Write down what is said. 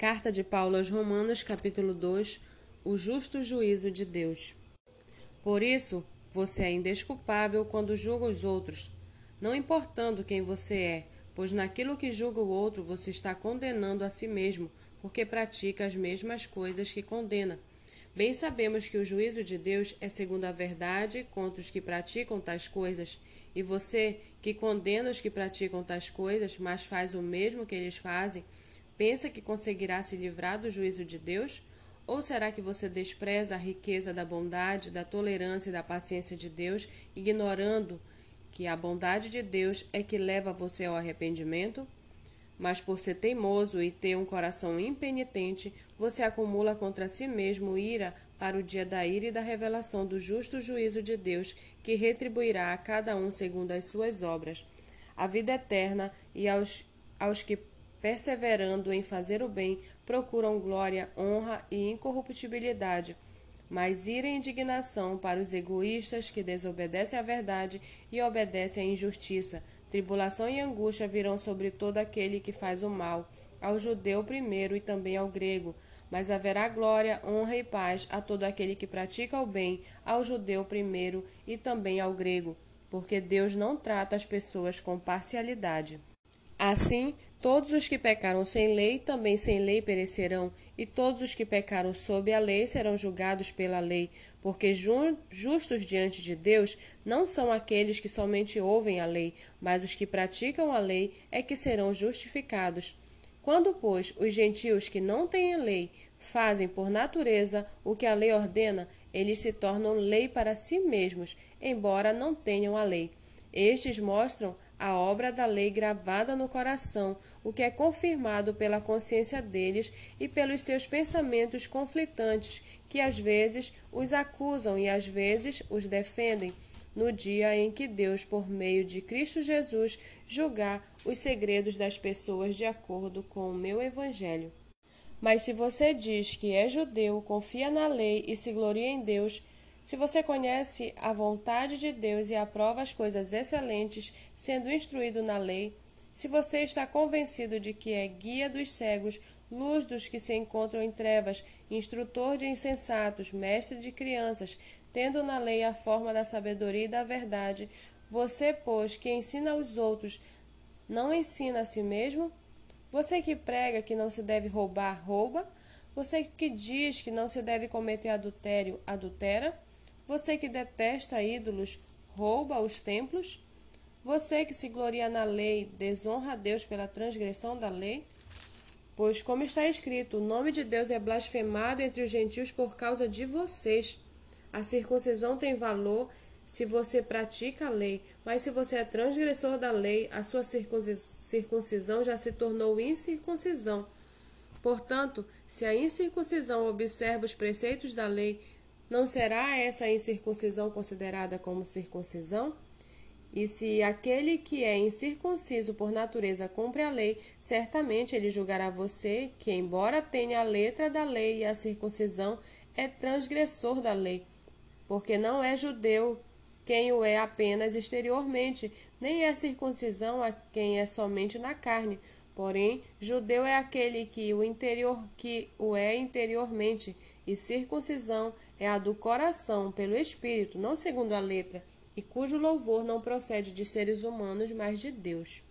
Carta de Paulo aos Romanos, capítulo 2 O justo juízo de Deus. Por isso, você é indesculpável quando julga os outros, não importando quem você é, pois naquilo que julga o outro você está condenando a si mesmo, porque pratica as mesmas coisas que condena. Bem sabemos que o juízo de Deus é segundo a verdade contra os que praticam tais coisas, e você, que condena os que praticam tais coisas, mas faz o mesmo que eles fazem, Pensa que conseguirá se livrar do juízo de Deus? Ou será que você despreza a riqueza da bondade, da tolerância e da paciência de Deus, ignorando que a bondade de Deus é que leva você ao arrependimento? Mas por ser teimoso e ter um coração impenitente, você acumula contra si mesmo ira para o dia da ira e da revelação do justo juízo de Deus, que retribuirá a cada um segundo as suas obras. A vida eterna e aos, aos que perseverando em fazer o bem, procuram glória, honra e incorruptibilidade. Mas ira e indignação para os egoístas que desobedecem à verdade e obedecem à injustiça. Tribulação e angústia virão sobre todo aquele que faz o mal, ao judeu primeiro e também ao grego. Mas haverá glória, honra e paz a todo aquele que pratica o bem, ao judeu primeiro e também ao grego, porque Deus não trata as pessoas com parcialidade. Assim, Todos os que pecaram sem lei, também sem lei perecerão, e todos os que pecaram sob a lei serão julgados pela lei, porque justos diante de Deus não são aqueles que somente ouvem a lei, mas os que praticam a lei é que serão justificados. Quando, pois, os gentios que não têm lei fazem por natureza o que a lei ordena, eles se tornam lei para si mesmos, embora não tenham a lei. Estes mostram a obra da lei gravada no coração, o que é confirmado pela consciência deles e pelos seus pensamentos conflitantes, que às vezes os acusam e às vezes os defendem, no dia em que Deus, por meio de Cristo Jesus, julgar os segredos das pessoas de acordo com o meu Evangelho. Mas se você diz que é judeu, confia na lei e se gloria em Deus, se você conhece a vontade de Deus e aprova as coisas excelentes, sendo instruído na lei, se você está convencido de que é guia dos cegos, luz dos que se encontram em trevas, instrutor de insensatos, mestre de crianças, tendo na lei a forma da sabedoria e da verdade, você, pois, que ensina aos outros, não ensina a si mesmo? Você que prega que não se deve roubar, rouba? Você que diz que não se deve cometer adultério, adultera? Você que detesta ídolos, rouba os templos? Você que se gloria na lei, desonra a Deus pela transgressão da lei? Pois, como está escrito, o nome de Deus é blasfemado entre os gentios por causa de vocês. A circuncisão tem valor se você pratica a lei, mas se você é transgressor da lei, a sua circuncisão já se tornou incircuncisão. Portanto, se a incircuncisão observa os preceitos da lei, não será essa incircuncisão considerada como circuncisão? E se aquele que é incircunciso por natureza cumpre a lei, certamente ele julgará você que, embora tenha a letra da lei e a circuncisão, é transgressor da lei, porque não é judeu quem o é apenas exteriormente, nem é circuncisão a quem é somente na carne. Porém, judeu é aquele que o interior que o é interiormente, e circuncisão é a do coração, pelo espírito, não segundo a letra, e cujo louvor não procede de seres humanos, mas de Deus.